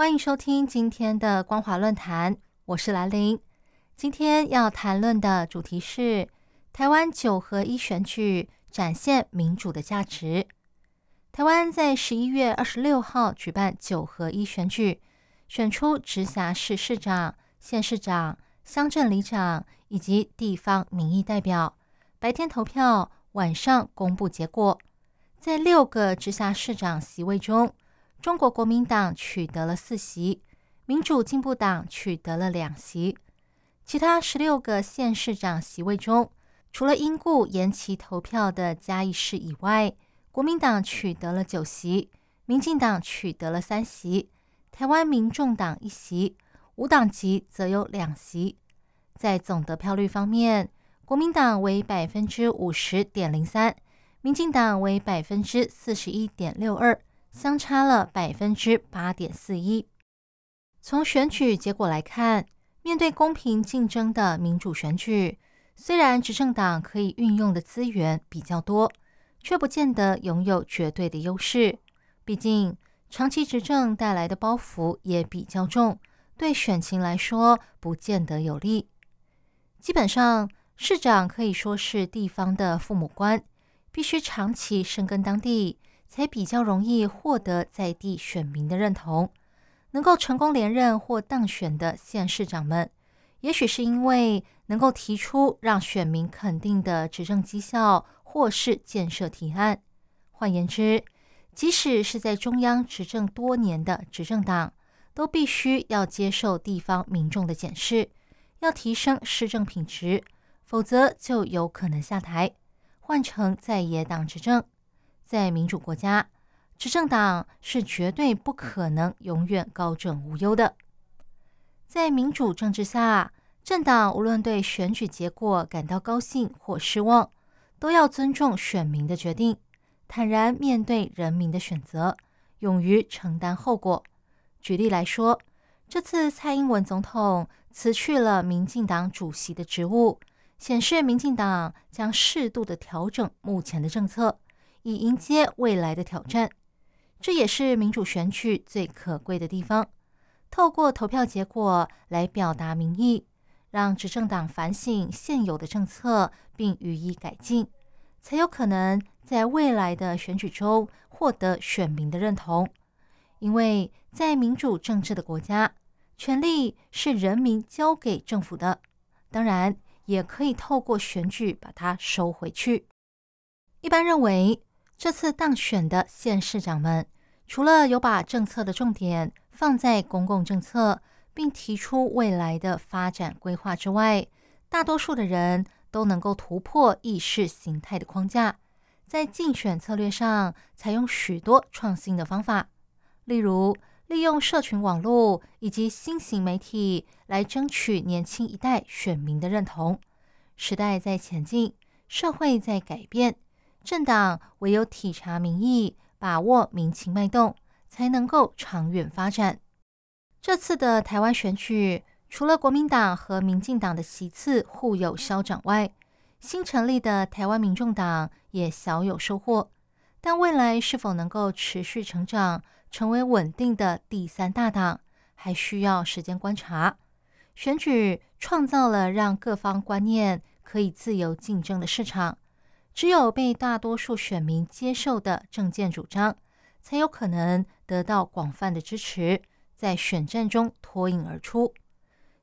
欢迎收听今天的光华论坛，我是兰玲。今天要谈论的主题是台湾九合一选举展现民主的价值。台湾在十一月二十六号举办九合一选举，选出直辖市市长、县市长、乡镇里长以及地方民意代表。白天投票，晚上公布结果。在六个直辖市长席位中，中国国民党取得了四席，民主进步党取得了两席。其他十六个县市长席位中，除了因故延期投票的嘉义市以外，国民党取得了九席，民进党取得了三席，台湾民众党一席，无党籍则有两席。在总得票率方面，国民党为百分之五十点零三。民进党为百分之四十一点六二，相差了百分之八点四一。从选举结果来看，面对公平竞争的民主选举，虽然执政党可以运用的资源比较多，却不见得拥有绝对的优势。毕竟长期执政带来的包袱也比较重，对选情来说不见得有利。基本上，市长可以说是地方的父母官。必须长期深耕当地，才比较容易获得在地选民的认同。能够成功连任或当选的县市长们，也许是因为能够提出让选民肯定的执政绩效或是建设提案。换言之，即使是在中央执政多年的执政党，都必须要接受地方民众的检视，要提升施政品质，否则就有可能下台。换成在野党执政，在民主国家，执政党是绝对不可能永远高枕无忧的。在民主政治下，政党无论对选举结果感到高兴或失望，都要尊重选民的决定，坦然面对人民的选择，勇于承担后果。举例来说，这次蔡英文总统辞去了民进党主席的职务。显示民进党将适度的调整目前的政策，以迎接未来的挑战。这也是民主选举最可贵的地方。透过投票结果来表达民意，让执政党反省现有的政策并予以改进，才有可能在未来的选举中获得选民的认同。因为在民主政治的国家，权力是人民交给政府的，当然。也可以透过选举把它收回去。一般认为，这次当选的县市长们，除了有把政策的重点放在公共政策，并提出未来的发展规划之外，大多数的人都能够突破意识形态的框架，在竞选策略上采用许多创新的方法，例如。利用社群网络以及新型媒体来争取年轻一代选民的认同。时代在前进，社会在改变，政党唯有体察民意，把握民情脉动，才能够长远发展。这次的台湾选举，除了国民党和民进党的席次互有消长外，新成立的台湾民众党也小有收获。但未来是否能够持续成长？成为稳定的第三大党，还需要时间观察。选举创造了让各方观念可以自由竞争的市场，只有被大多数选民接受的政见主张，才有可能得到广泛的支持，在选战中脱颖而出。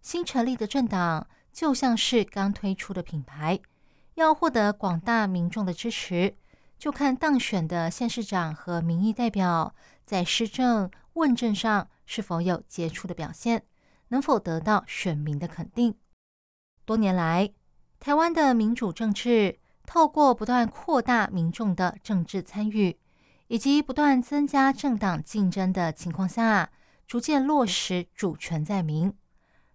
新成立的政党就像是刚推出的品牌，要获得广大民众的支持。就看当选的县市长和民意代表在施政问政上是否有杰出的表现，能否得到选民的肯定。多年来，台湾的民主政治透过不断扩大民众的政治参与，以及不断增加政党竞争的情况下，逐渐落实主权在民。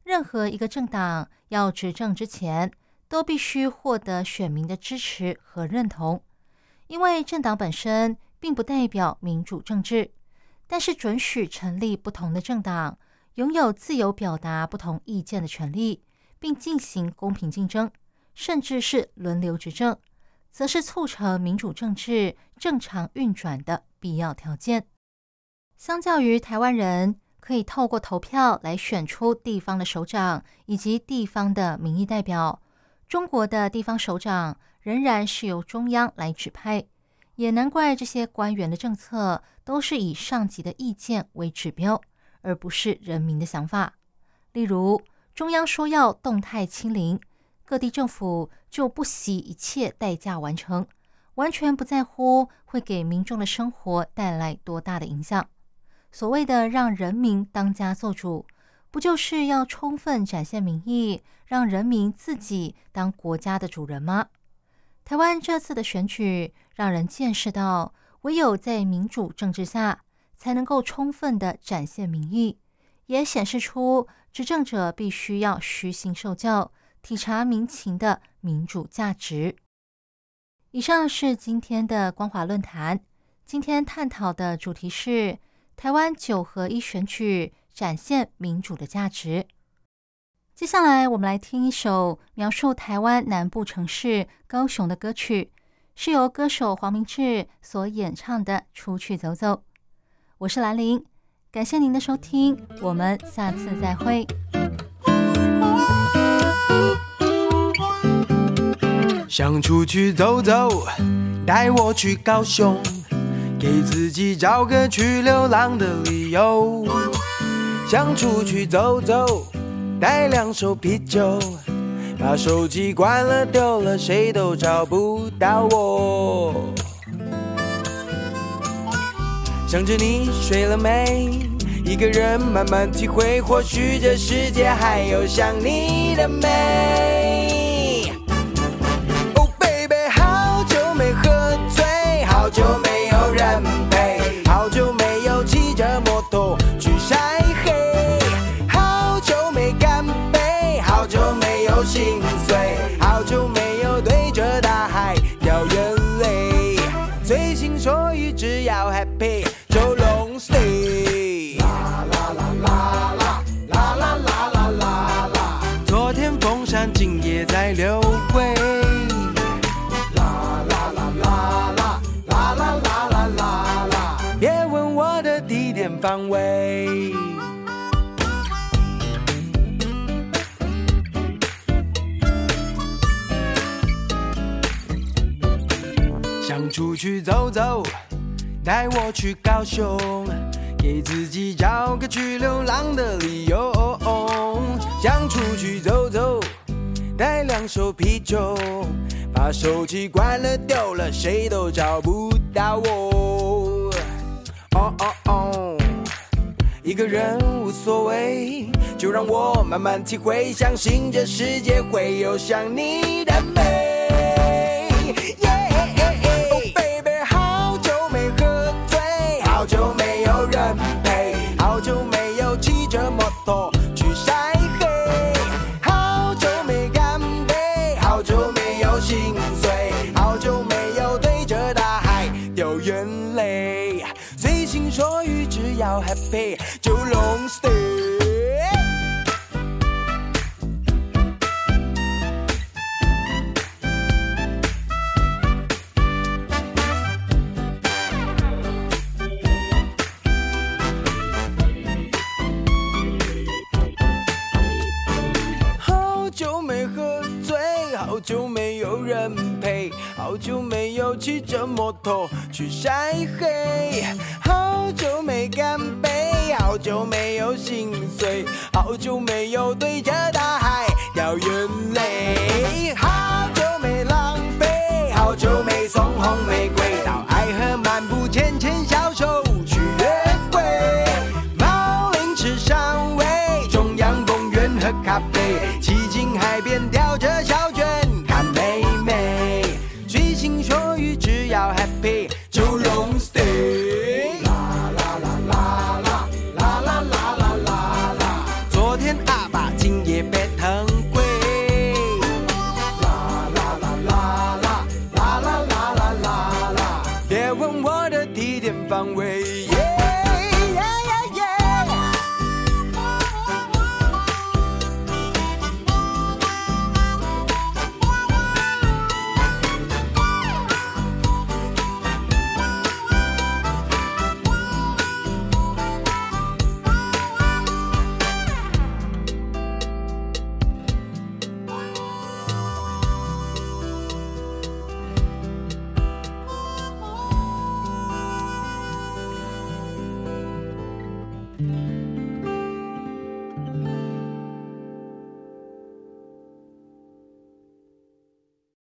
任何一个政党要执政之前，都必须获得选民的支持和认同，因为政党本身并不代表民主政治，但是准许成立不同的政党，拥有自由表达不同意见的权利，并进行公平竞争，甚至是轮流执政，则是促成民主政治正常运转的必要条件。相较于台湾人可以透过投票来选出地方的首长以及地方的民意代表，中国的地方首长仍然是由中央来指派，也难怪这些官员的政策都是以上级的意见为指标，而不是人民的想法。例如，中央说要动态清零，各地政府就不惜一切代价完成，完全不在乎会给民众的生活带来多大的影响。所谓的让人民当家作主，不就是要充分展现民意，让人民自己当国家的主人吗？台湾这次的选举让人见识到，唯有在民主政治下，才能够充分的展现民意，也显示出执政者必须要虚心受教、体察民情的民主价值。以上是今天的光华论坛，今天探讨的主题是。台湾九合一选举展现民主的价值。接下来，我们来听一首描述台湾南部城市高雄的歌曲，是由歌手黄明志所演唱的《出去走走》。我是兰玲，感谢您的收听，我们下次再会。想出去走走，带我去高雄。给自己找个去流浪的理由，想出去走走，带两手啤酒，把手机关了丢了，谁都找不到我。想着你睡了没，一个人慢慢体会，或许这世界还有想你的美。人陪，好久没有骑着摩托去晒黑，好久没干杯，好久没有心碎，好久没有对着大海掉眼泪。随心所欲，只要 happy 就容易。啦啦啦啦啦啦啦啦啦啦啦，昨天风山，今夜在流想出去走走，带我去高雄，给自己找个去流浪的理由。想出去走走，带两手啤酒，把手机关了丢了，谁都找不到我。哦哦哦。一个人无所谓，就让我慢慢体会，相信这世界会有想你的美。happy。好久没喝醉，好久没有人陪，好久没骑着摩托去晒黑，好久没干杯。好久没有心碎，好久没有对着地点范围